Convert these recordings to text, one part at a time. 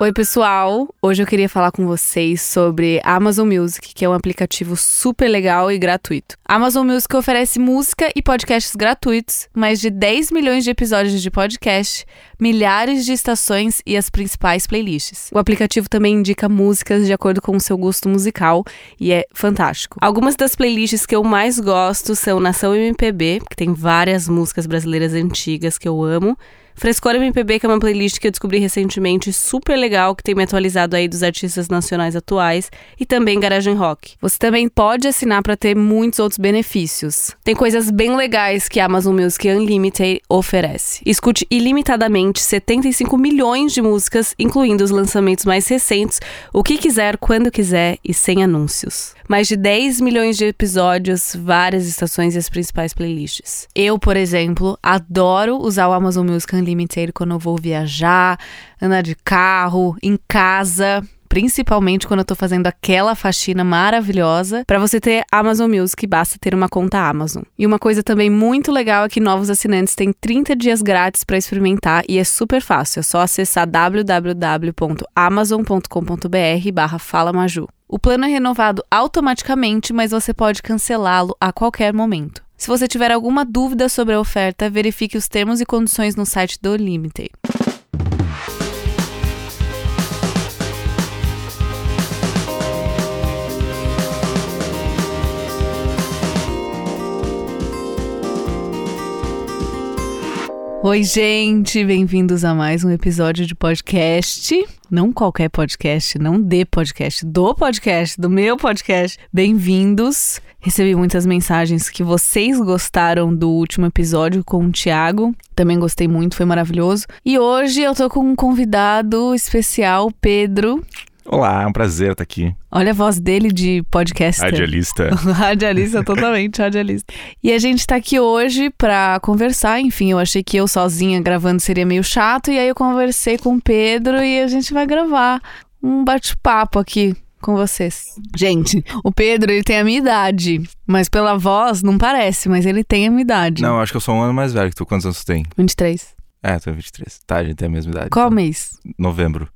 Oi, pessoal! Hoje eu queria falar com vocês sobre Amazon Music, que é um aplicativo super legal e gratuito. A Amazon Music oferece música e podcasts gratuitos, mais de 10 milhões de episódios de podcast, milhares de estações e as principais playlists. O aplicativo também indica músicas de acordo com o seu gosto musical e é fantástico. Algumas das playlists que eu mais gosto são Nação MPB, que tem várias músicas brasileiras antigas que eu amo. Frescor MPB, que é uma playlist que eu descobri recentemente, super legal, que tem me atualizado aí dos artistas nacionais atuais, e também Garagem Rock. Você também pode assinar para ter muitos outros benefícios. Tem coisas bem legais que a Amazon Music Unlimited oferece. Escute ilimitadamente 75 milhões de músicas, incluindo os lançamentos mais recentes, o que quiser, quando quiser e sem anúncios. Mais de 10 milhões de episódios, várias estações e as principais playlists. Eu, por exemplo, adoro usar o Amazon Music Unlimited Limited quando eu vou viajar, andar de carro, em casa principalmente quando eu tô fazendo aquela faxina maravilhosa. Para você ter Amazon Music, basta ter uma conta Amazon. E uma coisa também muito legal é que novos assinantes têm 30 dias grátis para experimentar e é super fácil. É só acessar www.amazon.com.br/falamaju. O plano é renovado automaticamente, mas você pode cancelá-lo a qualquer momento. Se você tiver alguma dúvida sobre a oferta, verifique os termos e condições no site do Limited. Oi, gente, bem-vindos a mais um episódio de podcast. Não qualquer podcast, não de podcast, do podcast, do meu podcast. Bem-vindos. Recebi muitas mensagens que vocês gostaram do último episódio com o Thiago. Também gostei muito, foi maravilhoso. E hoje eu tô com um convidado especial, Pedro. Olá, é um prazer estar aqui. Olha a voz dele de podcast. Radialista. radialista, totalmente radialista. E a gente tá aqui hoje pra conversar. Enfim, eu achei que eu sozinha gravando seria meio chato. E aí eu conversei com o Pedro e a gente vai gravar um bate-papo aqui com vocês. Gente, o Pedro, ele tem a minha idade. Mas pela voz, não parece, mas ele tem a minha idade. Não, acho que eu sou um ano mais velho que tu. Quantos anos tu tem? 23. É, tu tem 23. Tá, a gente tem a mesma idade. Qual então. mês? Novembro.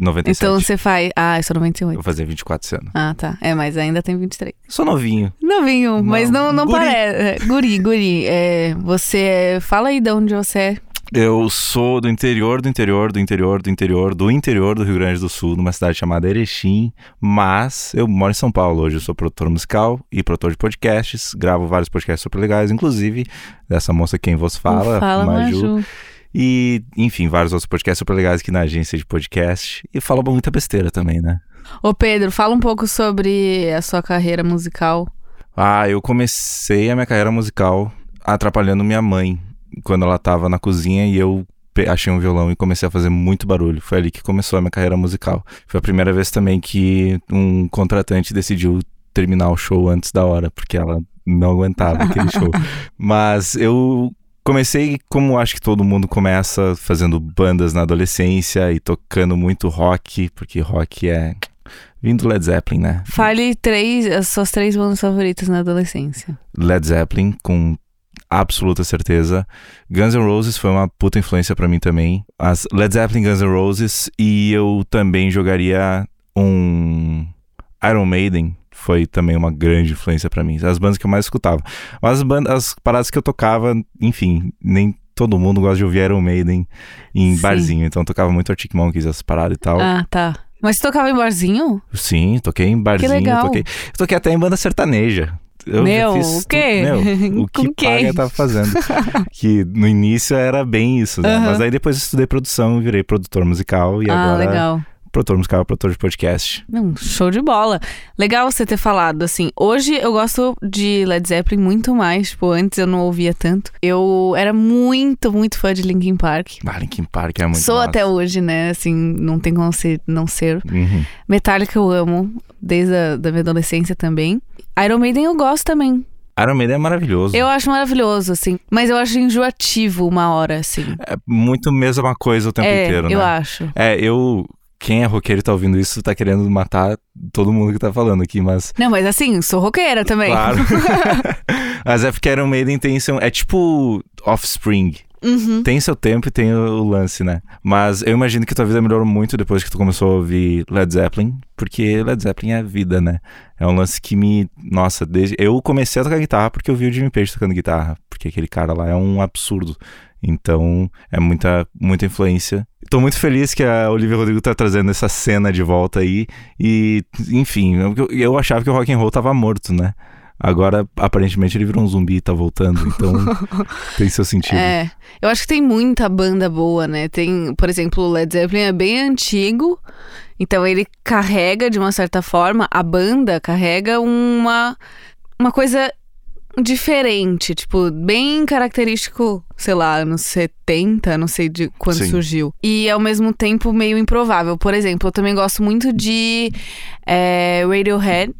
97. Então você faz. Ah, eu sou 98. Vou fazer 24 esse ano. Ah, tá. É, mas ainda tem 23. Sou novinho. Novinho, Não, mas não, não guri. parece. Guri, guri. É, você. é- Fala aí de onde você é. Eu sou do interior, do interior, do interior, do interior, do interior do Rio Grande do Sul, numa cidade chamada Erechim, mas eu moro em São Paulo hoje. Eu sou produtor musical e produtor de podcasts, gravo vários podcasts super legais, inclusive dessa moça quem vos fala, Fala, Maju. E, enfim, vários outros podcasts super legais aqui na agência de podcast. E falo muita besteira também, né? Ô, Pedro, fala um pouco sobre a sua carreira musical. Ah, eu comecei a minha carreira musical atrapalhando minha mãe quando ela tava na cozinha e eu achei um violão e comecei a fazer muito barulho. Foi ali que começou a minha carreira musical. Foi a primeira vez também que um contratante decidiu terminar o show antes da hora, porque ela não aguentava aquele show. Mas eu comecei como acho que todo mundo começa, fazendo bandas na adolescência e tocando muito rock, porque rock é vindo do Led Zeppelin, né? Fale três, as suas três bandas favoritas na adolescência. Led Zeppelin, com absoluta certeza. Guns N' Roses foi uma puta influência pra mim também. As Led Zeppelin, Guns N' Roses e eu também jogaria um Iron Maiden. Foi também uma grande influência pra mim. As bandas que eu mais escutava. Mas as, bandas, as paradas que eu tocava, enfim, nem todo mundo gosta de ouvir Iron Maiden em Sim. barzinho. Então eu tocava muito Arctic Monkeys, essas paradas e tal. Ah, tá. Mas você tocava em barzinho? Sim, toquei em barzinho. legal. Toquei, eu toquei até em banda sertaneja. Eu Meu, fiz o quê? Meu, o Com que quem? paga tava fazendo. que no início era bem isso, né? Mas aí depois estudei produção, virei produtor musical e ah, agora legal. Produtor musical, produtor de podcast. Não, show de bola. Legal você ter falado, assim. Hoje eu gosto de Led Zeppelin muito mais. Tipo, antes eu não ouvia tanto. Eu era muito, muito fã de Linkin Park. Ah, Linkin Park é muito Sou massa. até hoje, né? Assim, não tem como ser, não ser. Uhum. Metallica eu amo, desde a da minha adolescência também. Iron Maiden eu gosto também. Iron Maiden é maravilhoso. Eu acho maravilhoso, assim. Mas eu acho enjoativo uma hora, assim. É muito mesma coisa o tempo é, inteiro, né? eu acho. É, eu... Quem é roqueiro e tá ouvindo isso tá querendo matar todo mundo que tá falando aqui, mas... Não, mas assim, sou roqueira também. Claro. mas é porque Iron Maiden tem... seu- É tipo Offspring. Uhum. Tem seu tempo e tem o lance, né? Mas eu imagino que tua vida melhorou muito depois que tu começou a ouvir Led Zeppelin, porque Led Zeppelin é vida, né? É um lance que me. Nossa, desde. Eu comecei a tocar guitarra porque eu vi o Jimmy Page tocando guitarra, porque aquele cara lá é um absurdo. Então, é muita, muita influência. Tô muito feliz que a Olivia Rodrigo tá trazendo essa cena de volta aí. E, enfim, eu, eu achava que o rock and roll tava morto, né? Agora, aparentemente, ele virou um zumbi e tá voltando. Então, tem seu sentido. É, eu acho que tem muita banda boa, né? Tem, por exemplo, o Led Zeppelin é bem antigo, então ele carrega, de uma certa forma, a banda carrega uma, uma coisa diferente, tipo, bem característico, sei lá, anos 70, não sei de quando Sim. surgiu. E ao mesmo tempo meio improvável. Por exemplo, eu também gosto muito de é, Radiohead.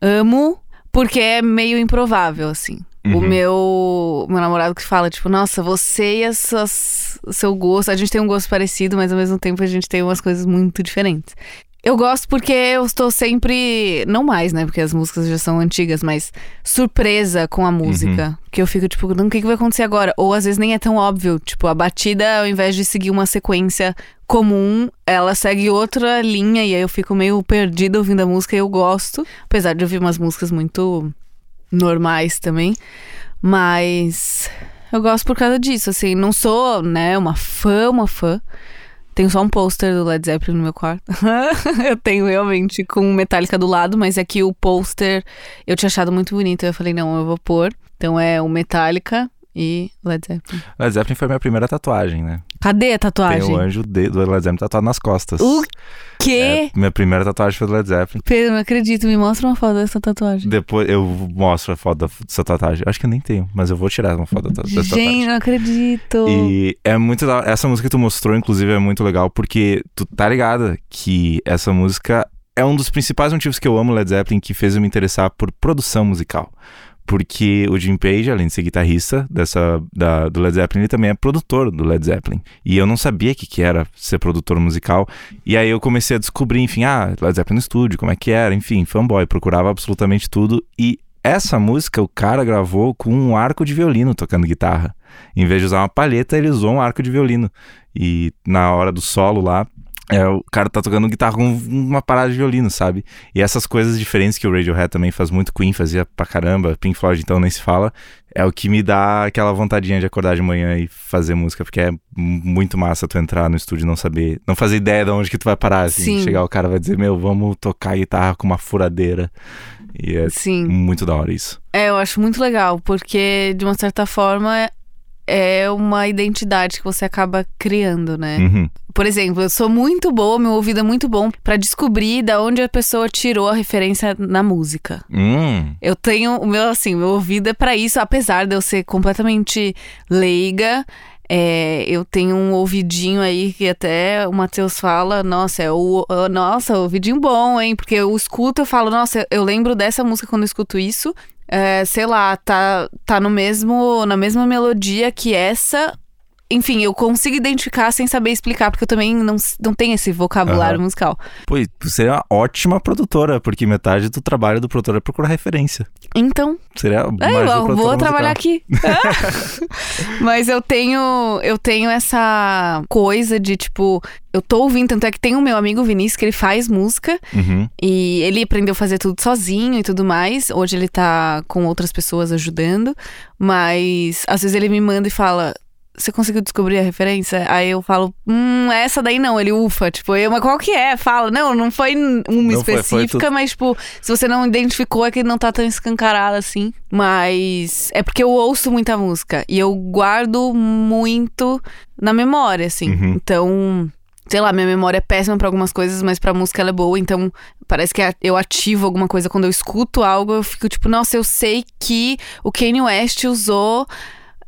Amo, porque é meio improvável, assim. O Uhum. meu, meu namorado que fala, tipo, nossa, você e essas, seu gosto, a gente tem um gosto parecido, mas ao mesmo tempo a gente tem umas coisas muito diferentes. Eu gosto porque eu estou sempre, não mais, né, porque as músicas já são antigas, mas surpresa com a música. Que eu fico, tipo, não, o que, que vai acontecer agora? Ou às vezes nem é tão óbvio, tipo, a batida, ao invés de seguir uma sequência comum, ela segue outra linha e aí eu fico meio perdida ouvindo a música e eu gosto. Apesar de ouvir umas músicas muito normais também. Mas eu gosto por causa disso, assim. Não sou, né, uma fã, uma fã. Tenho só um pôster do Led Zeppelin no meu quarto. eu tenho realmente com Metallica do lado, mas é que o pôster eu tinha achado muito bonito. Eu falei, não, eu vou pôr. Então é o Metallica e Led Zeppelin. Led Zeppelin foi minha primeira tatuagem, né? Cadê a Tem tatuagem? o anjo de- do Led Zeppelin tatuado nas costas. O quê? É, minha primeira tatuagem foi do Led Zeppelin. Pedro, não acredito. Me mostra uma foto dessa tatuagem. Depois eu mostro a foto dessa tatuagem. Acho que eu nem tenho, mas eu vou tirar uma foto da- dessa Gente, tatuagem. não acredito. E é muito da... Essa música que tu mostrou, inclusive, é muito legal, porque tu tá ligada que essa música é um dos principais motivos que eu amo Led Zeppelin, que fez eu me interessar por produção musical. Porque o Jim Page, além de ser guitarrista dessa, da, do Led Zeppelin, ele também é produtor do Led Zeppelin. E eu não sabia o que, que era ser produtor musical. E aí eu comecei a descobrir, enfim, ah, Led Zeppelin no estúdio, como é que era, enfim, fanboy, procurava absolutamente tudo. E essa música o cara gravou com um arco de violino tocando guitarra. Em vez de usar uma palheta, ele usou um arco de violino. E na hora do solo lá, é, o cara tá tocando guitarra com uma parada de violino, sabe? E essas coisas diferentes que o Radiohead também faz muito, Queen fazia pra caramba, Pink Floyd então nem se fala, é o que me dá aquela vontadinha de acordar de manhã e fazer música, porque é muito massa tu entrar no estúdio e não saber, não fazer ideia de onde que tu vai parar, assim. Sim. Chegar o cara vai dizer, meu, vamos tocar guitarra com uma furadeira. E é Sim. muito da hora isso. É, eu acho muito legal, porque de uma certa forma é uma identidade que você acaba criando, né? Uhum. Por exemplo, eu sou muito boa, meu ouvido é muito bom pra descobrir da onde a pessoa tirou a referência na música. Hum. Eu tenho o meu assim, meu ouvido é pra isso, apesar de eu ser completamente leiga. É, eu tenho um ouvidinho aí que até o Matheus fala, nossa, é o, o- nossa, ouvidinho bom, hein? Porque eu escuto, eu falo, nossa, eu lembro dessa música quando eu escuto isso. É, sei lá, tá, tá no mesmo, na mesma melodia que essa. Enfim, eu consigo identificar sem saber explicar, porque eu também não, não tenho esse vocabulário Aham. musical. Pô, tu seria uma ótima produtora, porque metade do trabalho do produtor é procurar referência. Então, Seria É, eu vou trabalhar aqui. Mas eu tenho, eu tenho essa coisa de tipo, eu tô ouvindo, tanto é que tem o meu amigo Vinícius que ele faz música Uhum. e ele aprendeu a fazer tudo sozinho e tudo mais. Hoje ele tá com outras pessoas ajudando, mas às vezes ele me manda e fala: você conseguiu descobrir a referência? Aí eu falo, hum, essa daí não. Ele ufa, tipo, eu, mas qual que é? Fala, não, não foi uma Não foi- foi específica, mas, tipo, se você não identificou é que não tá tão escancarada assim. Mas é porque eu ouço muita música e eu guardo muito na memória, assim. Uhum. Então. Sei lá, minha memória é péssima pra algumas coisas, mas pra música ela é boa, então parece que eu ativo alguma coisa quando eu escuto algo, eu fico tipo, nossa, eu sei que o Kanye West usou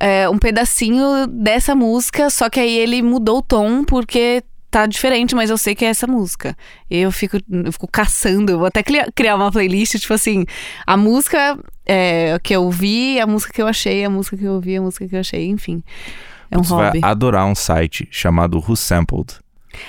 é, um pedacinho dessa música, só que aí ele mudou o tom porque tá diferente, mas eu sei que é essa música. Eu fico, eu fico caçando, eu vou até cria- criar uma playlist, tipo assim, a música é, que eu ouvi, a música que eu achei, a música que eu ouvi, a música que eu achei, enfim. É um Você hobby. vai adorar um site chamado Who Sampled.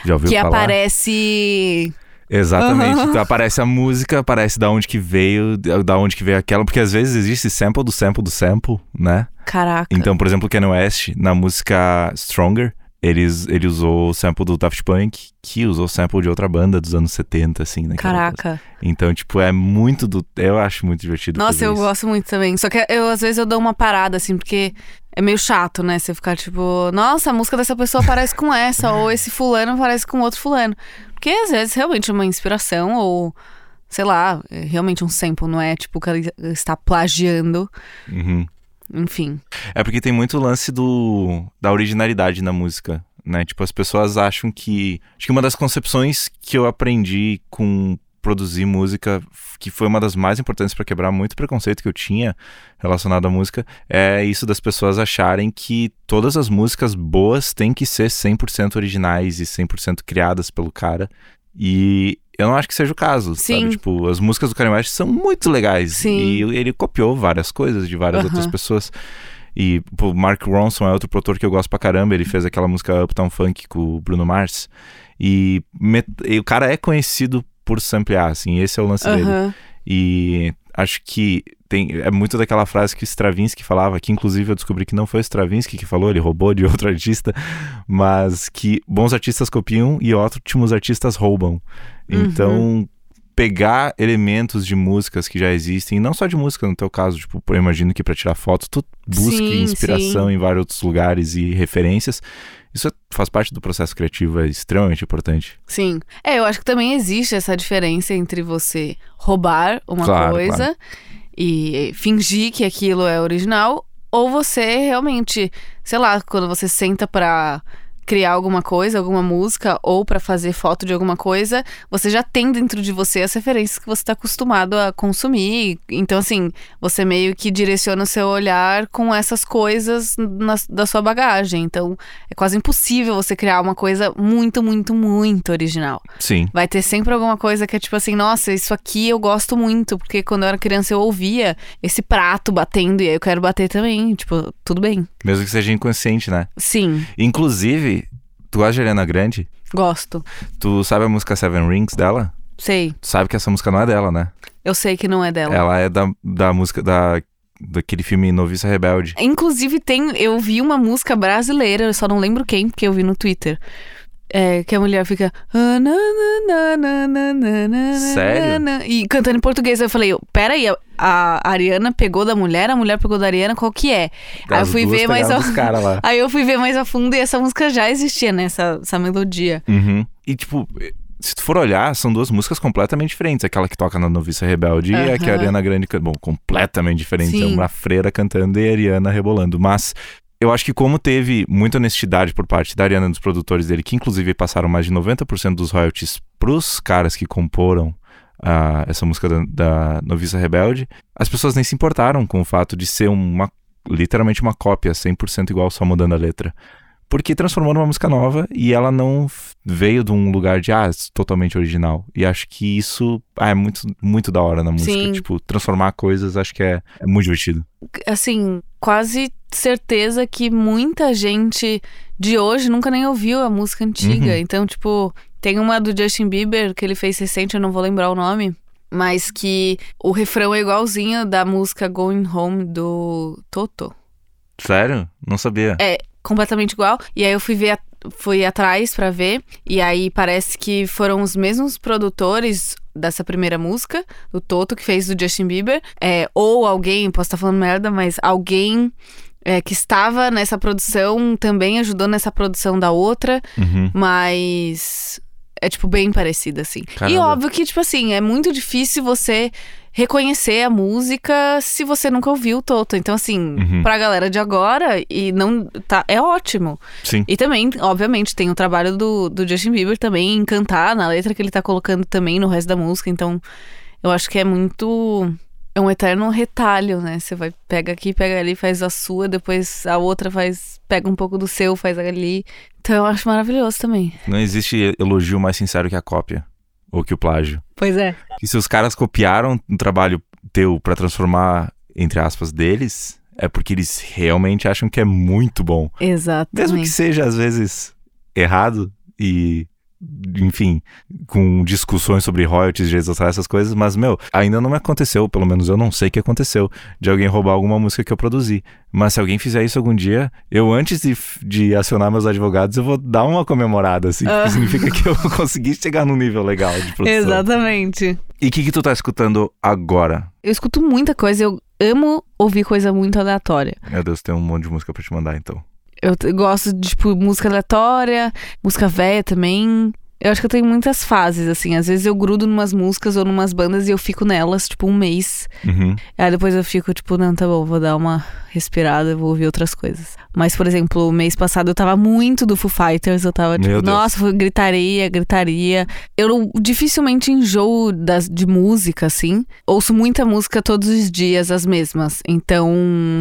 Já ouviu Que falar? aparece Exatamente. Aham. Então aparece a música, aparece da onde que veio, da onde que veio aquela, porque às vezes existe sample do sample do sample, né? Caraca. Então, por exemplo, o Kanye West, na música Stronger, eles, ele usou o sample do Daft Punk, que usou sample de outra banda dos anos 70, assim, né? Caraca. Então, tipo, é muito do. Eu acho muito divertido. Nossa, eu isso. gosto muito também. Só que eu, às vezes, eu dou uma parada, assim, porque é meio chato, né? Você ficar tipo, nossa, a música dessa pessoa parece com essa, ou esse fulano parece com outro fulano. Porque às vezes realmente é uma inspiração, ou sei lá, é realmente um sample, não é tipo que ele está plagiando. Uhum. Enfim. É porque tem muito lance do da originalidade na música, né? Tipo, as pessoas acham que. Acho que uma das concepções que eu aprendi com produzir música, que foi uma das mais importantes para quebrar muito preconceito que eu tinha relacionado à música, é isso das pessoas acharem que todas as músicas boas têm que ser 100% originais e 100% criadas pelo cara. E eu não acho que seja o caso, Sim. sabe? Tipo, as músicas do Kanye West são muito legais. Sim. E ele copiou várias coisas de várias outras pessoas. E o Mark Ronson é outro produtor que eu gosto pra caramba. Ele fez aquela música Uptown Funk com o Bruno Mars. E, e o cara é conhecido por samplear, assim. Esse é o lance dele. E acho que tem, é muito daquela frase que o Stravinsky falava, que inclusive eu descobri que não foi o Stravinsky que falou, ele roubou de outro artista, mas que bons artistas copiam e ótimos artistas roubam. Então, pegar elementos de músicas que já existem, não só de música no teu caso, tipo, eu imagino que para tirar foto tu busque Sim, inspiração em vários outros lugares e referências. Isso é- faz parte do processo criativo, é extremamente importante. Sim. É, eu acho que também existe essa diferença entre você roubar uma Claro, coisa claro. e fingir que aquilo é original, ou você realmente, sei lá, quando você senta pra criar alguma coisa, alguma música, ou pra fazer foto de alguma coisa, você já tem dentro de você as referências que você tá acostumado a consumir. Então, assim, você meio que direciona o seu olhar com essas coisas na- da sua bagagem. Então, é quase impossível você criar uma coisa muito, muito, muito original. Sim. Vai ter sempre alguma coisa que é tipo assim, nossa, isso aqui eu gosto muito, porque quando eu era criança eu ouvia esse prato batendo e aí eu quero bater também. Tipo, tudo bem. Mesmo que seja inconsciente, né? Sim, Inclusive, tu gosta de Ariana Grande? gosto. Tu sabe a música Seven Rings dela? Sei. Tu sabe que essa música não é dela, né? Eu sei que não é dela. Ela é da, da música da, daquele filme Noviça Rebelde. Inclusive, tem, eu vi uma música brasileira, eu só não lembro quem, porque eu vi no Twitter. É, que a mulher fica. "Ah, na, na, na, na, na, na, Sério? na", E cantando em português. Eu falei, peraí, a, a Ariana pegou da mulher, a mulher pegou da Ariana, qual que é? Aí eu As fui ver mais a... Aí eu fui ver mais a fundo e essa música já existia, né? Essa, essa melodia. Uhum. E tipo, se tu for olhar, são duas músicas completamente diferentes. Aquela que toca na Noviça Rebelde e a que a. Ariana Grande canta. Bom, completamente diferentes. É uma freira cantando e a Ariana rebolando. Mas eu acho que como teve muita honestidade por parte da Ariana e dos produtores dele, que inclusive passaram mais de 90% dos royalties pros caras que comporam ah, essa música da, da Noviça Rebelde, as pessoas nem se importaram com o fato de ser uma literalmente uma cópia 100% igual, só mudando a letra. Porque transformou numa música nova e ela não veio de um lugar de, ah, totalmente original. E acho que isso ah, é muito, muito da hora na música. Sim. Tipo, transformar coisas, acho que é, é muito divertido. Assim, quase certeza que muita gente de hoje nunca nem ouviu a música antiga. Uhum. Então, tipo, tem uma do Justin Bieber que ele fez recente, eu não vou lembrar o nome. Mas que o refrão é igualzinho da música Going Home do Toto. Sério? Não sabia. É, completamente igual. E aí eu fui ver, a- fui atrás pra ver. E aí parece que foram os mesmos produtores dessa primeira música, do Toto, que fez do Justin Bieber. É, ou alguém, posso estar falando merda, mas alguém é, que estava nessa produção também ajudou nessa produção da outra. Uhum. Mas é, tipo, bem parecida, assim. E Caramba. óbvio que, tipo assim, é muito difícil você reconhecer a música se você nunca ouviu o Toto. Então, assim, Uhum. pra galera de agora, e não. Tá, é ótimo. Sim. E também, obviamente, tem o trabalho do, do Justin Bieber também em cantar na letra que ele tá colocando também no resto da música. Então, eu acho que é muito. É um eterno retalho, né? Você vai, pega aqui, pega ali, faz a sua, depois a outra faz, pega um pouco do seu, faz ali. Então eu acho maravilhoso também. Não existe elogio mais sincero que a cópia. Ou que o plágio. Pois é. E se os caras copiaram um trabalho teu pra transformar, entre aspas, deles, é porque eles realmente acham que é muito bom. Exatamente. Mesmo que seja, às vezes, errado e enfim, com discussões sobre royalties, direitos autorais, essas coisas, mas, meu, ainda não me aconteceu, pelo menos eu não sei que aconteceu, de alguém roubar alguma música que eu produzi. Mas se alguém fizer isso algum dia, eu antes de, de acionar meus advogados, eu vou dar uma comemorada, assim, porque Ah. significa que eu consegui chegar num nível legal de produção. Exatamente. E o que, que tu tá escutando agora? Eu escuto muita coisa, eu amo ouvir coisa muito aleatória. Meu Deus, tem um monte de música pra te mandar, então. Eu gosto de, tipo, música aleatória, música velha também. Eu acho que eu tenho muitas fases, assim. Às vezes eu grudo numas músicas ou numas bandas e eu fico nelas, tipo, um mês. Uhum. Aí depois eu fico, tipo, não, tá bom, vou dar uma respirada, vou ouvir outras coisas. Mas, por exemplo, o mês passado eu tava muito do Foo Fighters, eu tava, tipo, nossa, gritaria, gritaria. Eu dificilmente enjoo das, de música, assim. Ouço muita música todos os dias, as mesmas. Então,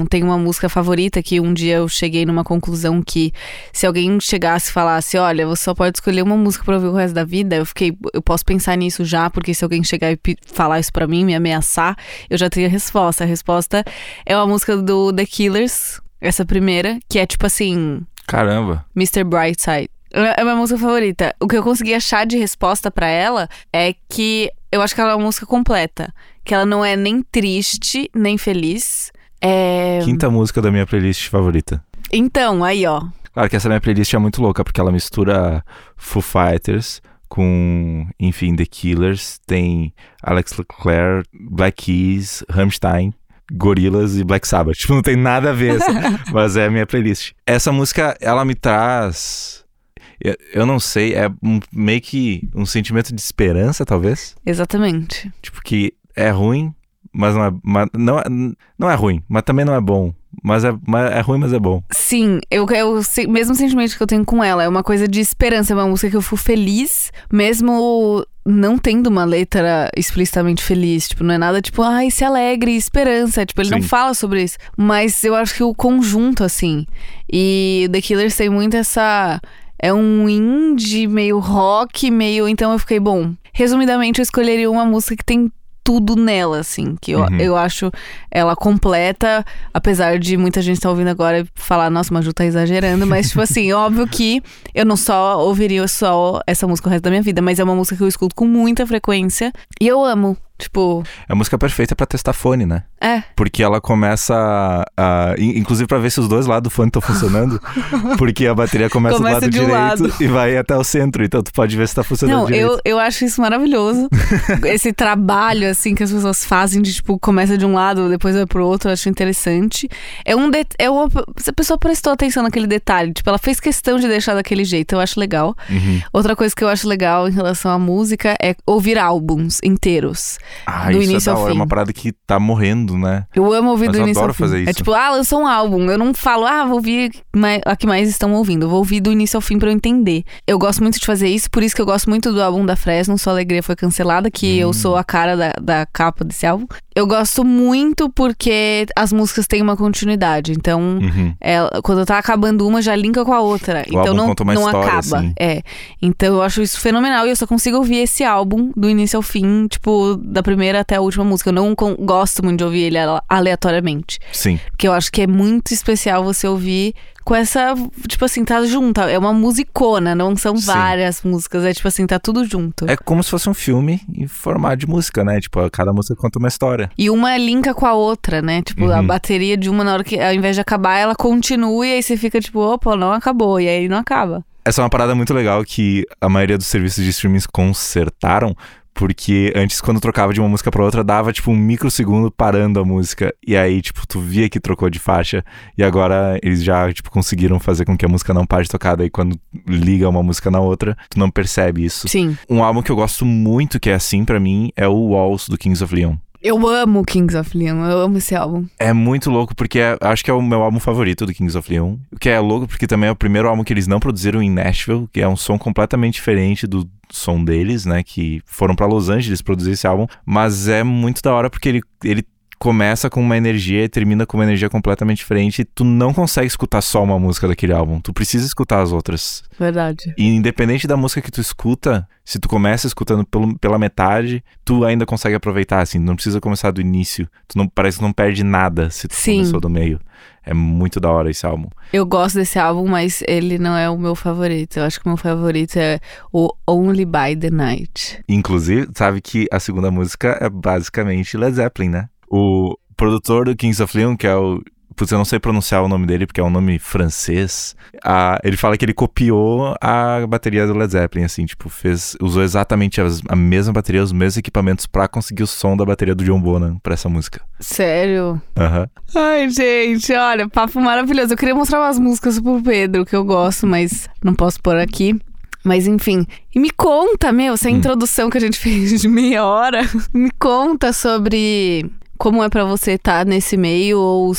tem uma música favorita que um dia eu cheguei numa conclusão que se alguém chegasse e falasse, olha, você só pode escolher uma música pra ouvir o resto da vida, eu fiquei, eu posso pensar nisso já, porque se alguém chegar e falar isso pra mim, me ameaçar, eu já teria a resposta. A resposta é uma música do The Killers, essa primeira, que é tipo assim, Caramba. Mr. Brightside. É a minha música favorita. O que eu consegui achar de resposta pra ela é que eu acho que ela é uma música completa. Que ela não é nem triste, nem feliz. É... Quinta música da minha playlist favorita. Então, aí ó. Claro que essa minha playlist é muito louca, porque ela mistura Foo Fighters com, enfim, The Killers, tem Alex Leclerc, Black Keys, Rammstein, Gorillaz e Black Sabbath. Tipo, não tem nada a ver, mas é a minha playlist. Essa música, ela me traz... Eu, eu não sei, é um- meio que um sentimento de esperança, talvez. Exatamente. Tipo, que é ruim, mas não é, mas não é, não é ruim, mas também não é bom. Mas é, mas é ruim, mas é bom. Sim, eu, é o mesmo sentimento que eu tenho com ela. É uma coisa de esperança. É uma música que eu fui feliz, mesmo não tendo uma letra explicitamente feliz. Tipo, não é nada tipo, ai, se alegre, esperança. Tipo, ele não Sim. fala sobre isso. Mas eu acho que o conjunto, assim. E The Killers tem muito essa. É um indie, meio rock, meio. Então eu fiquei, bom. Resumidamente, eu escolheria uma música que tem tudo nela, assim. Que eu, Uhum. eu acho ela completa, apesar de muita gente estar ouvindo agora e falar, nossa, Maju tá exagerando, mas, tipo assim, óbvio que eu não só ouviria só essa música o resto da minha vida, mas é uma música que eu escuto com muita frequência e eu amo. Tipo, É a música perfeita pra testar fone, né? é, Porque ela começa a. a- in- inclusive pra ver se os dois lados do fone estão funcionando. porque a bateria começa, Começa do lado de um direito lado. e vai até o centro. Então tu pode ver se tá funcionando Não, direito. eu, eu acho isso maravilhoso. Esse trabalho, assim, que as pessoas fazem de, tipo, começa de um lado, depois vai pro outro, eu acho interessante. É um. De... É uma... Se a pessoa prestou atenção naquele detalhe, tipo, ela fez questão de deixar daquele jeito, eu acho legal. Uhum. Outra coisa que eu acho legal em relação à música é ouvir álbuns inteiros. Ah, do isso início é da hora. É uma parada que tá morrendo, né? Eu amo ouvir Mas do eu início adoro ao fim. fazer É tipo, ah, lançou um álbum. Eu não falo, ah, vou ouvir a que mais estão ouvindo. Eu vou ouvir do início ao fim pra eu entender. Eu gosto muito de fazer isso, por isso que eu gosto muito do álbum da Fresno, Sua Alegria Foi Cancelada, que Hum. eu sou a cara da, da capa desse álbum. Eu gosto muito porque as músicas têm uma continuidade. Então, Uhum. ela- quando tá acabando uma, já linka com a outra. O então não, não história, acaba. assim. É. Então eu acho isso fenomenal e eu só consigo ouvir esse álbum do início ao fim, tipo, da primeira até a última música. Eu não gosto muito de ouvir ele ale- aleatoriamente. Sim. Porque eu acho que é muito especial você ouvir com essa, tipo assim, tá junto. É uma musicona, não são Sim. várias músicas. É tipo assim, tá tudo junto. É como se fosse um filme em formato de música, né? Tipo, cada música conta uma história. E uma linka com a outra, né? Tipo, a Uhum. bateria de uma, na hora que, ao invés de acabar, ela continua e aí você fica tipo, opa, não acabou. E aí não acaba. Essa é uma parada muito legal que a maioria dos serviços de streaming consertaram, porque antes, quando trocava de uma música pra outra, dava tipo um microsegundo parando a música. E aí, tipo, tu via que trocou de faixa. E agora eles já, tipo, conseguiram fazer com que a música não pare de tocar. Daí quando liga uma música na outra, tu não percebe isso. Sim. Um álbum que eu gosto muito, que é assim pra mim, é o Walls do Kings of Leon. Eu amo Kings of Leon, eu amo esse álbum. É muito louco, porque é- acho que é o meu álbum favorito do Kings of Leon. O que é louco, porque também é o primeiro álbum que eles não produziram em Nashville, que é um som completamente diferente do som deles, né? Que foram pra Los Angeles produzir esse álbum. Mas é muito da hora porque ele, ele começa com uma energia e termina com uma energia completamente diferente. E tu não consegue escutar só uma música daquele álbum. Tu precisa escutar as outras. Verdade. E independente da música que tu escuta, se tu começa escutando pelo- pela metade, tu ainda consegue aproveitar, assim, não precisa começar do início. Tu não parece que não perde nada se tu Sim. começou do meio. É muito da hora esse álbum. Eu gosto desse álbum, mas ele não é o meu favorito. Eu acho que o meu favorito é o Only by the Night. Inclusive, sabe que a segunda música é basicamente Led Zeppelin, né? O produtor do Kings of Leon, que é o Putz, eu não sei pronunciar o nome dele porque é um nome francês. Ah, ele fala que ele copiou a bateria do Led Zeppelin, assim, tipo, fez, usou exatamente as, a mesma bateria, os mesmos equipamentos para conseguir o som da bateria do John Bonham pra essa música. Sério? Aham. Ai, gente, olha, papo maravilhoso. Eu queria mostrar umas músicas pro Pedro que eu gosto, mas não posso pôr aqui. Mas enfim, e me conta, meu, essa introdução que a gente fez de meia hora, me conta sobre como é pra você estar nesse meio ou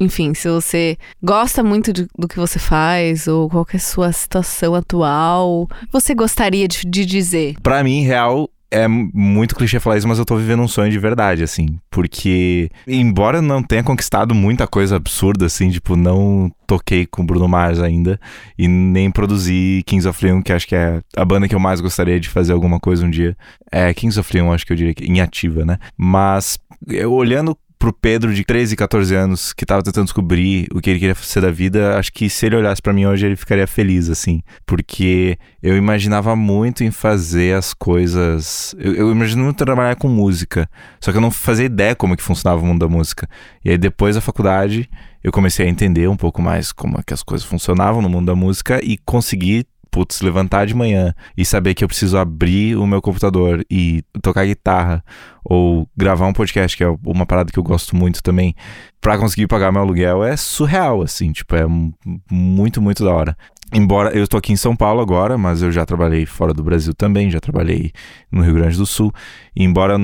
enfim, se você gosta muito de- do que você faz ou qual é a sua situação atual, você gostaria de, de dizer? Pra mim, real, é muito clichê falar isso, mas eu tô vivendo um sonho de verdade, assim. Porque, embora não tenha conquistado muita coisa absurda, assim, tipo, não toquei com Bruno Mars ainda e nem produzi Kings of Leon, que acho que é a banda que eu mais gostaria de fazer alguma coisa um dia. É Kings of Leon, acho que eu diria que em ativa, né? Mas eu olhando pro Pedro de 13, 14 anos, que tava tentando descobrir o que ele queria ser da vida, acho que se ele olhasse pra mim hoje, ele ficaria feliz, assim. Porque eu imaginava muito em fazer as coisas. Eu, eu imagino muito trabalhar com música. Só que eu não fazia ideia como que funcionava o mundo da música. E aí, depois da faculdade, eu comecei a entender um pouco mais como é que as coisas funcionavam no mundo da música e consegui. Putz, levantar de manhã e saber que eu preciso abrir o meu computador e tocar guitarra ou gravar um podcast, que é uma parada que eu gosto muito também, pra conseguir pagar meu aluguel é surreal, assim, tipo, é muito, muito da hora. Embora eu tô aqui em São Paulo agora, mas eu já trabalhei fora do Brasil também, já trabalhei no Rio Grande do Sul. E embora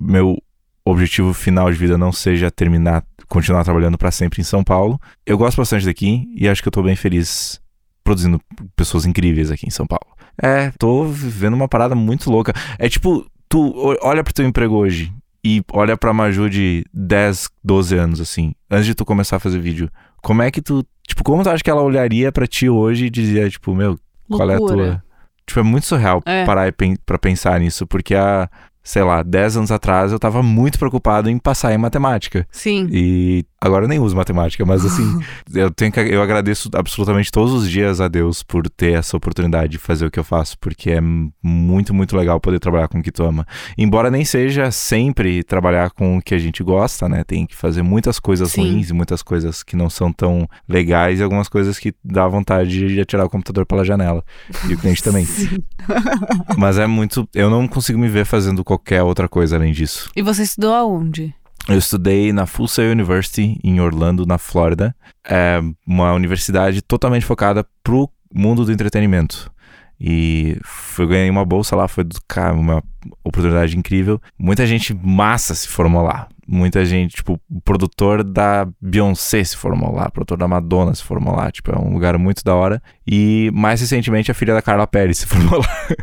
meu objetivo final de vida não seja terminar, continuar trabalhando pra sempre em São Paulo, eu gosto bastante daqui e acho que eu tô bem feliz produzindo pessoas incríveis aqui em São Paulo. É, tô vivendo uma parada muito louca. É tipo, tu olha pro teu emprego hoje e olha pra Maju de 10, 12 anos, assim, antes de tu começar a fazer vídeo. Como é que tu. Tipo, como tu acha que ela olharia pra ti hoje e dizia, tipo, meu, qual é a Loucura. tua. Tipo, é muito surreal É. parar pra pensar nisso, porque há, sei lá, 10 anos atrás eu tava muito preocupado em passar em matemática. Sim. E agora eu nem uso matemática, mas assim, eu tenho que, eu agradeço absolutamente todos os dias a Deus por ter essa oportunidade de fazer o que eu faço, porque é muito, muito legal poder trabalhar com o que tu ama. Embora nem seja sempre trabalhar com o que a gente gosta, né? Tem que fazer muitas coisas Sim. ruins e muitas coisas que não são tão legais e algumas coisas que dá vontade de atirar o computador pela janela. E o cliente também. Sim. Mas é muito. Eu não consigo me ver fazendo qualquer outra coisa além disso. E você estudou aonde? Eu estudei na Full Sail University em Orlando, na Flórida. É uma universidade totalmente focada pro mundo do entretenimento. E eu ganhei uma bolsa lá, foi do cara, uma oportunidade incrível. Muita gente massa se formou lá. Muita gente, tipo, o produtor da Beyoncé se formou lá, o produtor da Madonna se formou lá. Tipo, é um lugar muito da hora. E mais recentemente a filha da Carla Pérez se formou lá.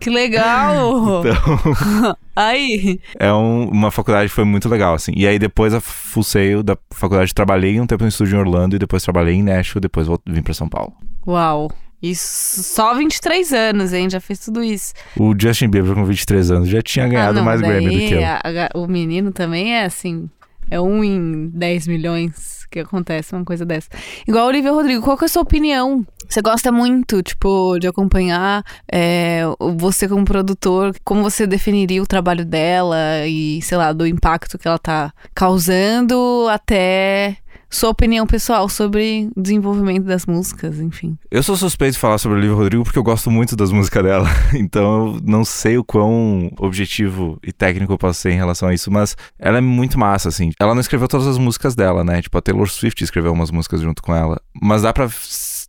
Que legal! Então, Aí. é um- uma faculdade que foi muito legal, assim. E aí depois a Sail da faculdade trabalhei um tempo no estúdio em Orlando e depois trabalhei em Nashville, depois vim pra São Paulo. Uau. Isso só 23 anos, hein? Já fez tudo isso. O Justin Bieber com 23 anos já tinha ganhado Ah, não, mais Grammy do que eu. a- a- o menino também é assim. É um em 10 milhões que acontece uma coisa dessa. Igual a Olivia Rodrigo, qual que é a sua opinião? Você gosta muito, tipo, de acompanhar é, você como produtor, como você definiria o trabalho dela e, sei lá, do impacto que ela tá causando até sua opinião pessoal sobre o desenvolvimento das músicas, enfim. Eu sou suspeito de falar sobre a Olivia Rodrigo porque eu gosto muito das músicas dela. Então eu não sei o quão objetivo e técnico eu posso ser em relação a isso, mas ela é muito massa, assim. Ela não escreveu todas as músicas dela, né? Tipo, a Taylor Swift escreveu umas músicas junto com ela. Mas dá pra,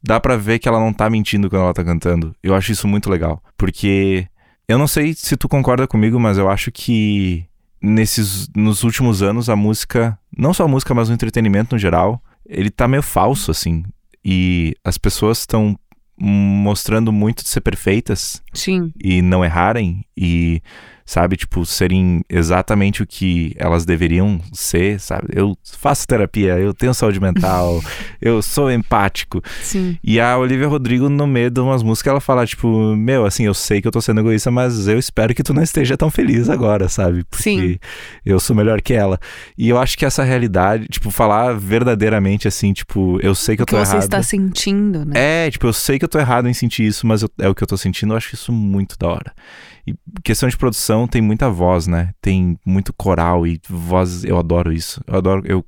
dá pra ver que ela não tá mentindo quando ela tá cantando. Eu acho isso muito legal. Porque eu não sei se tu concorda comigo, mas eu acho que nesses nos últimos anos a música, não só a música, mas o entretenimento no geral, ele tá meio falso assim. E as pessoas estão mostrando muito de ser perfeitas Sim. e não errarem e sabe? Tipo, serem exatamente o que elas deveriam ser, sabe? Eu faço terapia, eu tenho saúde mental, eu sou empático. Sim. E a Olivia Rodrigo, no meio de umas músicas, ela fala, tipo, meu, assim, eu sei que eu tô sendo egoísta, mas eu espero que tu não esteja tão feliz agora, sabe? Porque Sim. eu sou melhor que ela. E eu acho que essa realidade, tipo, falar verdadeiramente assim, tipo, eu sei que eu O que tô você errado. está sentindo, né? É, tipo, eu sei que eu tô errado em sentir isso, mas eu- é o que eu tô sentindo, eu acho isso muito da hora. E questão de produção tem muita voz, né? Tem muito coral e voz, eu adoro isso. Eu adoro, eu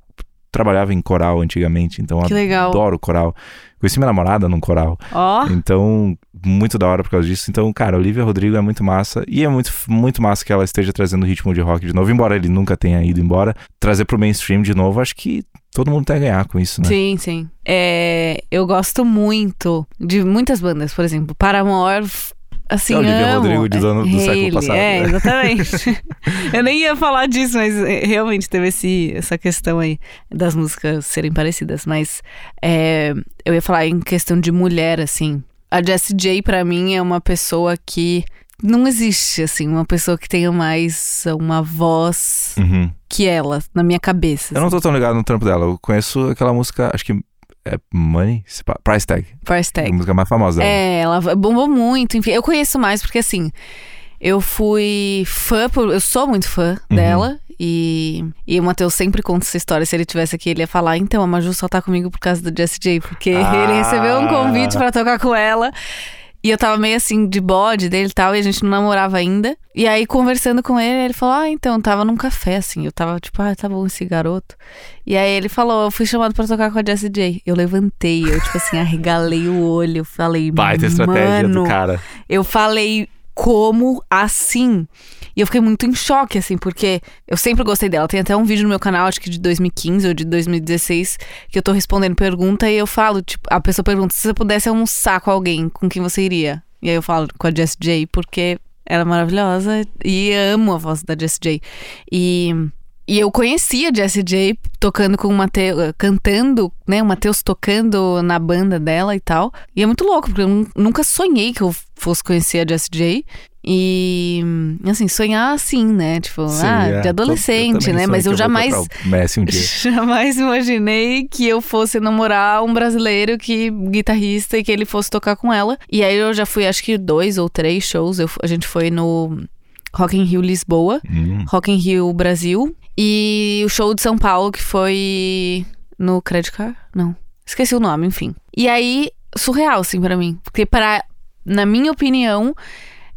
trabalhava em coral antigamente, então Que legal. adoro coral. Conheci minha namorada num coral. Ó, Então, muito da hora por causa disso. Então, cara, Olivia Rodrigo é muito massa. E é muito, muito massa que ela esteja trazendo o ritmo de rock de novo. Embora ele nunca tenha ido embora. Trazer pro mainstream de novo, acho que todo mundo tem a ganhar com isso, né? sim, sim. É, eu gosto muito de muitas bandas, por exemplo, Paramore. Assim, É Olivia amo. Rodrigo de dono- do século Hayley, passado, É, exatamente. eu nem ia falar disso, mas é, realmente teve esse, essa questão aí das músicas serem parecidas. Mas é, eu ia falar em questão de mulher, assim. A Jessie J, pra mim, é uma pessoa que não existe, assim, uma pessoa que tenha mais uma voz Uhum. que ela, na minha cabeça. Eu não tô tão ligado no trampo dela. Eu conheço aquela música, acho que é Money? Price Tag. Price A tag. música mais famosa dela. É, ela bombou muito, enfim. Eu conheço mais porque, assim, eu fui fã, por, eu sou muito fã Uhum. dela. E, e o Matheus sempre conta essa história. Se ele tivesse aqui, ele ia falar: então, a Maju só tá comigo por causa do Jessie J. Porque Ah. ele recebeu um convite pra tocar com ela. E eu tava meio assim, de bode dele e tal, e a gente não namorava ainda. E aí, conversando com ele, ele falou: Ah, então, tava num café, assim. Eu tava tipo, ah, tá bom esse garoto. E aí ele falou: Eu fui chamado pra tocar com a Jessie J. Eu levantei, eu, tipo assim, arregalei o olho. Eu falei: Baita estratégia do cara. eu falei como assim? E eu fiquei muito em choque, assim, porque eu sempre gostei dela. Tem até um vídeo no meu canal, acho que de 2015 ou de 2016, que eu tô respondendo pergunta e eu falo, tipo, a pessoa pergunta: se você pudesse almoçar com alguém, com quem você iria? E aí eu falo com a Jess J, porque ela é maravilhosa e amo a voz da Jess J. E. E eu conheci a Jessie J tocando com o Matheus, cantando, né? O Matheus tocando na banda dela e tal. E é muito louco, porque eu nu- nunca sonhei que eu fosse conhecer a Jessie J. E, assim, sonhar assim, né? Tipo, Sim, ah, é. de adolescente, também né? Mas eu jamais, Messi um dia. jamais imaginei que eu fosse namorar um brasileiro que guitarrista e que ele fosse tocar com ela. E aí eu já fui, acho que dois ou três shows. Eu, a gente foi no Rock in Rio Lisboa. Hum. Rock in Rio Brasil e o show de São Paulo que foi no Credit Card? Não. Esqueci o nome, enfim. E aí, surreal, assim, pra mim. Porque, para, na minha opinião,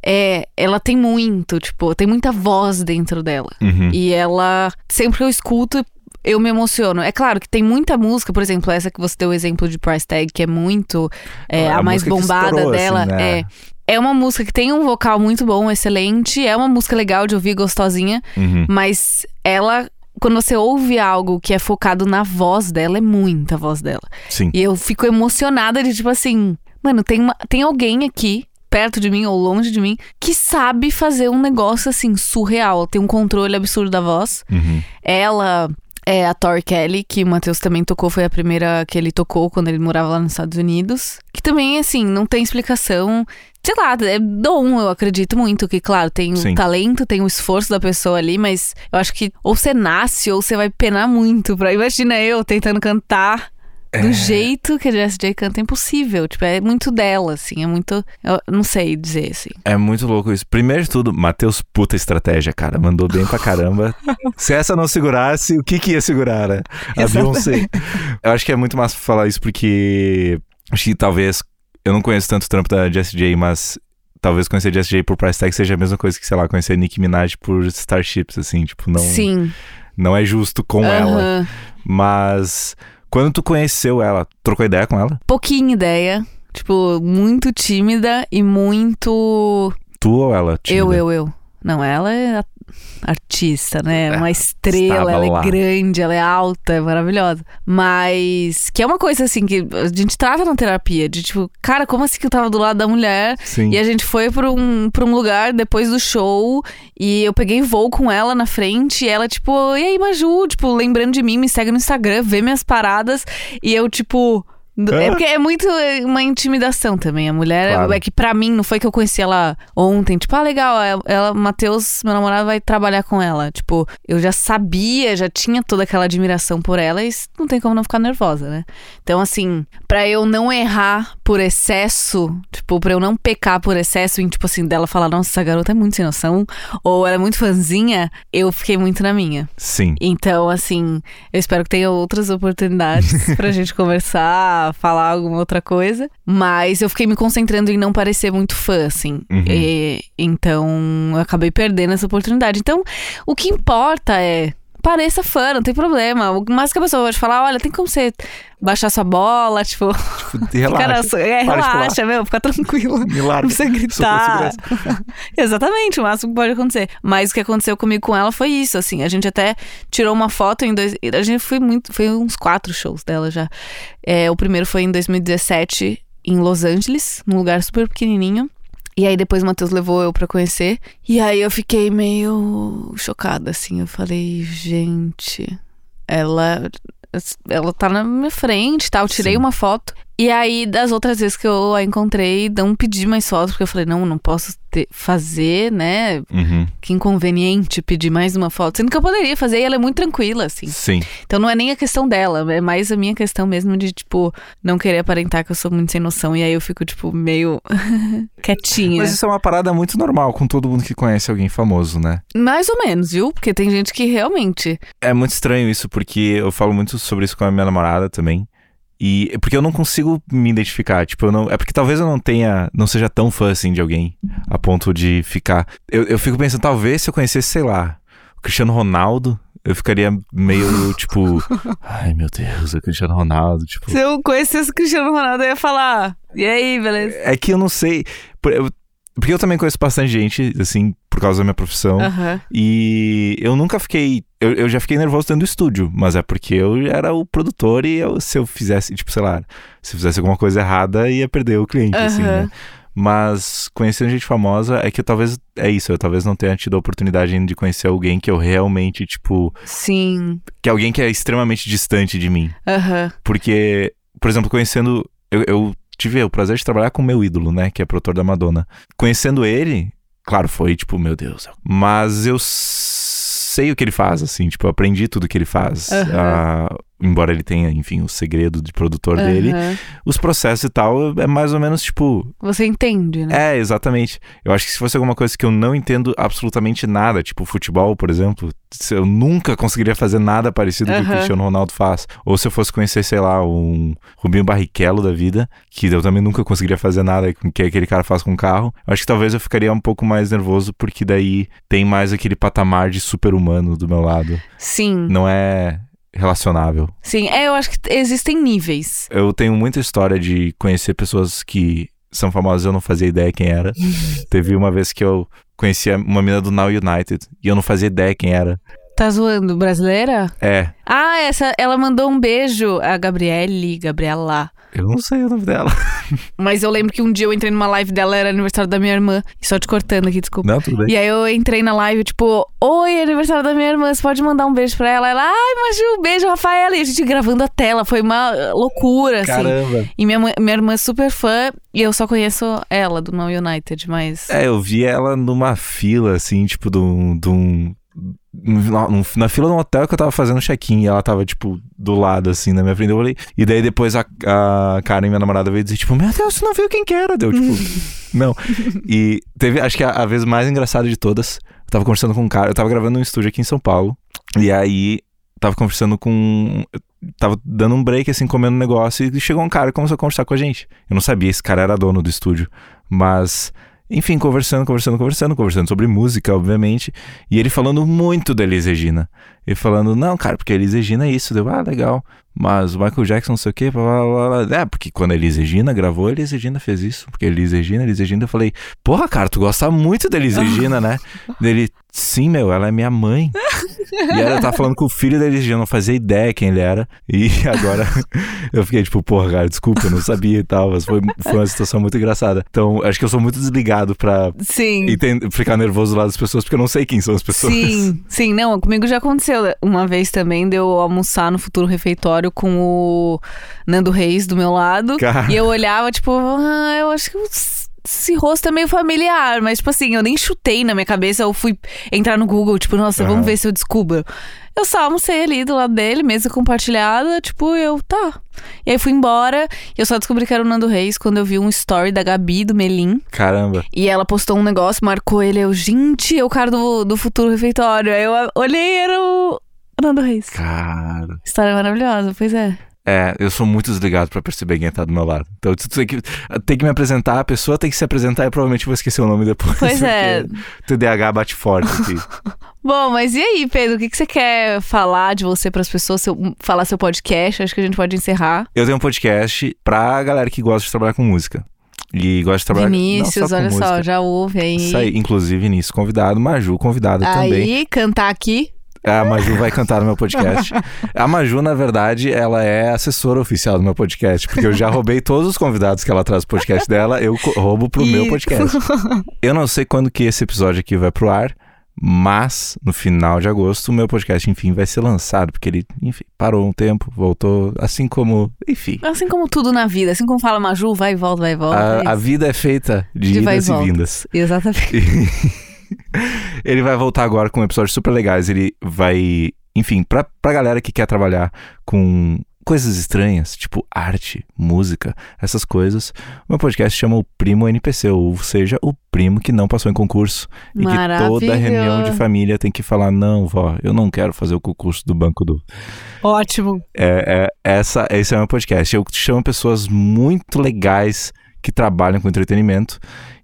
é, ela tem muito, tipo, tem muita voz dentro dela. Uhum. E ela, sempre que eu escuto, eu me emociono. É claro que tem muita música, por exemplo, essa que você deu o exemplo de Price Tag, que é muito é, a, a mais bombada estourou, dela. assim, né? É. É uma música que tem um vocal muito bom, excelente. É uma música legal de ouvir, gostosinha. Uhum. Mas ela, quando você ouve algo que é focado na voz dela, é muita voz dela. Sim. E eu fico emocionada de tipo assim, mano, tem, uma, tem alguém aqui, perto de mim ou longe de mim, que sabe fazer um negócio assim, surreal. Tem um controle absurdo da voz. Uhum. Ela. É a Tori Kelly, que o Matheus também tocou, foi a primeira que ele tocou quando ele morava lá nos Estados Unidos. Que também, assim, não tem explicação. Sei lá, é dom, eu acredito muito. Que, claro, tem Sim. o talento, tem o esforço da pessoa ali, mas eu acho que ou você nasce ou você vai penar muito. Pra... Imagina eu tentando cantar É. do jeito que a Jessie J canta, é impossível. Tipo, é muito dela, assim, é muito. Eu não sei dizer, assim. É muito louco isso. Primeiro de tudo, Matheus, puta estratégia, cara. Mandou bem pra caramba. Se essa não segurasse, o que que ia segurar, né? A Exatamente. Beyoncé. Eu acho que é muito massa falar isso porque acho que talvez eu não conheço tanto o trampo da Jessie J, mas talvez conhecer Jessie J por Price Tag seja a mesma coisa que, sei lá, conhecer Nicki Minaj por Starships, assim, tipo, não, Sim. não é justo com ela. Aham. Mas quando tu conheceu ela, trocou ideia com ela? Pouquinha ideia. Tipo, muito tímida e muito. Tu ou ela? Eu, tímida? eu, eu. Não, ela é artista, né? É, Uma estrela, estava ela lá. é grande, ela é alta, é maravilhosa. Mas que é uma coisa assim que a gente trata na terapia, de tipo, cara, como assim que eu tava do lado da mulher Sim. e a gente foi pra um, pra um lugar depois do show e eu peguei voo com ela na frente e ela, tipo, e aí, Maju, tipo, lembrando de mim, me segue no Instagram, vê minhas paradas e eu, tipo. É porque é muito é, uma intimidação também. A mulher, Claro. é que pra mim, não foi que eu conheci ela ontem. Tipo, ah, legal, ela- ela, Matheus, meu namorado, vai trabalhar com ela. Tipo, eu já sabia, já tinha toda aquela admiração por ela e não tem como não ficar nervosa, né? Então, assim, pra eu não errar por excesso, tipo, pra eu não pecar por excesso em, tipo assim, dela falar, nossa, essa garota é muito sem noção, ou ela é muito fãzinha, eu fiquei muito na minha. Sim. Então, assim, eu espero que tenha outras oportunidades pra gente conversar, falar alguma outra coisa. Mas eu fiquei me concentrando em não parecer muito fã, assim. Uhum. E- então, eu acabei perdendo essa oportunidade. Então, o que importa é. Pareça fã, não tem problema. O mais que a pessoa pode falar, olha, tem como você baixar sua bola, tipo, Relaxa. cara, é, relaxa, meu, fica tranquila. Me Não precisa gritar. Exatamente, o máximo que pode acontecer. Mas o que aconteceu comigo com ela foi isso, assim. A gente até tirou uma foto em dois. A gente foi muito. Foi uns quatro shows dela já. É, o primeiro foi em 2017, em Los Angeles, num lugar super pequenininho. E aí depois o Matheus levou eu pra conhecer. E aí eu fiquei meio chocada, assim. Eu falei, gente, ela. Ela tá na minha frente, tá? Eu tirei Sim. uma foto. E aí, das outras vezes que eu a encontrei, não pedi mais fotos, porque eu falei, não, não posso ter- fazer, né? Uhum. Que inconveniente pedir mais uma foto. Sendo que eu poderia fazer e ela é muito tranquila, assim. Sim. Então não é nem a questão dela, é mais a minha questão mesmo de, tipo, não querer aparentar que eu sou muito sem noção. E aí eu fico, tipo, meio quietinha. Mas isso é uma parada muito normal com todo mundo que conhece alguém famoso, né? Mais ou menos, viu? Porque tem gente que realmente. É muito estranho isso, porque eu falo muito sobre isso com a minha namorada também. E porque eu não consigo me identificar, tipo, eu não, é porque talvez eu não tenha, não seja tão fã assim de alguém a ponto de ficar. Eu, eu fico pensando, talvez se eu conhecesse, sei lá, o Cristiano Ronaldo, eu ficaria meio tipo, ai meu Deus, é o Cristiano Ronaldo, tipo. Se eu conhecesse o Cristiano Ronaldo, eu ia falar. E aí, beleza? É que eu não sei, porque eu também conheço bastante gente, assim, por causa da minha profissão. Aham. E eu nunca fiquei. Eu, eu já fiquei nervoso dentro do estúdio, mas é porque eu era o produtor e eu- se eu fizesse, tipo, sei lá, se eu fizesse alguma coisa errada, ia perder o cliente, assim, Aham. né? Mas conhecendo gente famosa é que eu talvez. É isso, eu talvez não tenha tido a oportunidade ainda de conhecer alguém que eu realmente, tipo. Sim. Que é alguém que é extremamente distante de mim. Aham. Porque, por exemplo, conhecendo. Eu, eu tive o prazer de trabalhar com o meu ídolo, né? Que é produtor da Madonna. Conhecendo ele, claro, foi tipo, meu Deus. Mas eu sei o que ele faz, assim, tipo, eu aprendi tudo que ele faz. Aham. Ah, embora ele tenha, enfim, o segredo de produtor dele. aham. Os processos e tal é mais ou menos tipo. Você entende, né? É, exatamente. Eu acho que se fosse alguma coisa que eu não entendo absolutamente nada, tipo futebol, por exemplo, eu nunca conseguiria fazer nada parecido com o que o. Cristiano Ronaldo faz. Ou se eu fosse conhecer, sei lá, um Rubinho Barrichello da vida, que eu também nunca conseguiria fazer nada com o que aquele cara faz com o carro. Eu acho que talvez eu ficaria um pouco mais nervoso, porque daí tem mais aquele patamar de super-humano do meu lado. Sim. Não é relacionável. Sim. É, eu acho que existem níveis. Eu tenho muita história de conhecer pessoas que são famosas eu não fazia ideia quem era. Teve uma vez que eu conhecia uma menina do Now United e eu não fazia ideia quem era. Tá zoando? Brasileira? É, Ah, essa, ela mandou um beijo, a Gabriele, Gabriela. Eu não sei o nome dela. Mas eu lembro que um dia eu entrei numa live dela, era aniversário da minha irmã. Só te cortando aqui, desculpa. Não, tudo bem. E aí eu entrei na live, tipo, oi, aniversário da minha irmã, você pode mandar um beijo pra ela? Ela, ai, Maju, beijo, Rafaela. E a gente gravando a tela, foi uma loucura, assim. Caramba. E minha, mãe- minha irmã é super fã, e eu só conheço ela, do Now United, mas... É, eu vi ela numa fila, assim, tipo, de um. De um na, fila de um hotel que eu tava fazendo check-in e ela tava, tipo, do lado, assim, na minha frente. Eu olhei. E daí depois a, a Karen, minha namorada, veio dizer, tipo, meu Deus, você não viu quem que era? Deu, tipo, não. E teve, acho que a, a vez mais engraçada de todas, eu tava conversando com um cara, eu tava gravando um estúdio aqui em São Paulo. E aí, tava conversando com. Tava dando um break, assim, comendo um negócio, e chegou um cara e começou a conversar com a gente. Eu não sabia, esse cara era dono do estúdio. Mas, enfim, conversando, conversando, conversando, conversando sobre música, obviamente. E ele falando muito da Elis Regina. Ele falando, não, cara, porque a Elis Regina é isso. Deu, ah, legal. Mas o Michael Jackson, não sei o quê, blá, blá, blá. É, porque quando a Elis Regina gravou, a Elis Regina fez isso. Porque a Elis Regina, a Elis Regina, eu falei, porra, cara, tu gosta muito da Elis Regina, né? Dele, sim, meu, ela é minha mãe. E eu tava falando com o filho da Elis, eu não fazia ideia quem ele era. E agora eu fiquei tipo, porra, cara, desculpa, eu não sabia e tal. Mas foi, foi uma situação muito engraçada. Então, acho que eu sou muito desligado pra Sim. entender- ficar nervoso do lado das pessoas, porque eu não sei quem são as pessoas. Sim, sim, não, comigo já aconteceu uma vez também de eu almoçar no futuro refeitório com o Nando Reis do meu lado. Cara. E eu olhava, tipo, ah, eu acho que esse rosto é meio familiar, mas, tipo assim, eu nem chutei na minha cabeça, eu fui entrar no Google, tipo, nossa, Aham. vamos ver se eu descubro. Eu só almocei ali do lado dele, mesa compartilhada, tipo, eu, tá. E aí fui embora, e eu só descobri que era o Nando Reis quando eu vi um story da Gabi, do Melim, Caramba. e ela postou um negócio, marcou ele, eu, gente, é o cara do, do futuro refeitório. Aí eu olhei, era o Nando Reis. Cara. História maravilhosa, pois é. É, eu sou muito desligado pra perceber quem tá do meu lado. Então, tu tem que, tem que me apresentar, a pessoa tem que se apresentar e provavelmente eu vou esquecer o nome depois. Pois é. TDAH bate forte aqui. Bom, mas e aí, Pedro, o que, que você quer falar de você pras pessoas, seu- falar seu podcast? Acho que a gente pode encerrar. Eu tenho um podcast pra galera que gosta de trabalhar com música. E gosta de trabalhar não Vinícius, só com olha só, música. já ouve aí. Isso aí, inclusive Vinícius convidado, Maju convidada também. Aí, cantar aqui. A Maju vai cantar no meu podcast. A Maju, na verdade, ela é assessora oficial do meu podcast, porque eu já roubei todos os convidados que ela traz pro podcast dela, eu roubo pro meu Isso. podcast. Eu não sei quando que esse episódio aqui vai pro ar, mas no final de agosto o meu podcast, enfim, vai ser lançado, porque ele, enfim, parou um tempo, voltou, assim como, enfim. Assim como tudo na vida, assim como fala Maju, vai e volta, vai e volta. é A, a isso. vida é feita de, De e idas e vindas. Exatamente. ele vai voltar agora com episódios super legais. Ele vai, enfim, pra, pra galera que quer trabalhar com coisas estranhas, tipo arte, música, essas coisas. O meu podcast chama o Primo NPC, ou seja, o primo que não passou em concurso. E que toda reunião de família tem que falar: não, vó, eu não quero fazer o concurso do banco do. Ótimo. É, é, essa, esse é o meu podcast. Eu chamo pessoas muito legais que trabalham com entretenimento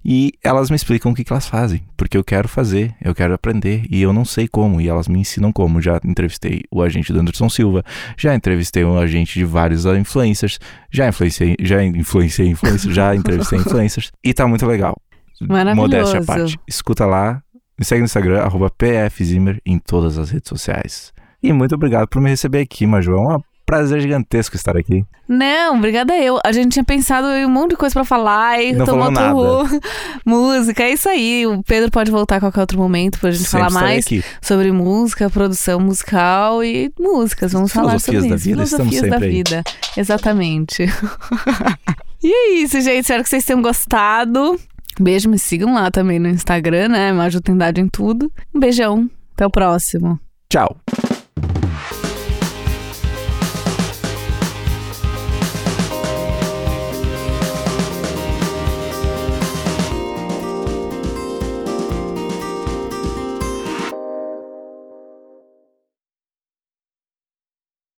e elas me explicam o que, que elas fazem, porque eu quero fazer, eu quero aprender e eu não sei como, e elas me ensinam como. Já entrevistei o agente do Anderson Silva, já entrevistei um agente de vários influencers, já influenciei, já influenciei influencers, já entrevistei influencers e tá muito legal. Maravilhoso. Modéstia à parte. Escuta lá, me segue no Instagram, arroba pfzimmer em todas as redes sociais. E muito obrigado por me receber aqui, Maju. É um prazer gigantesco estar aqui. Não, obrigada eu. A gente tinha pensado em um monte de coisa pra falar e Não tomou outro música. É isso aí. O Pedro pode voltar a qualquer outro momento pra gente Sempre falar mais aqui. sobre música, produção musical e músicas. Vamos falar Filosofias sobre da isso. vida, estamos Filosofias da sempre aí. vida. Exatamente. e é isso, gente. Espero que vocês tenham gostado. Beijo, me sigam lá também no Instagram, né? Maju tem dado em tudo. Um beijão. Até o próximo. Tchau.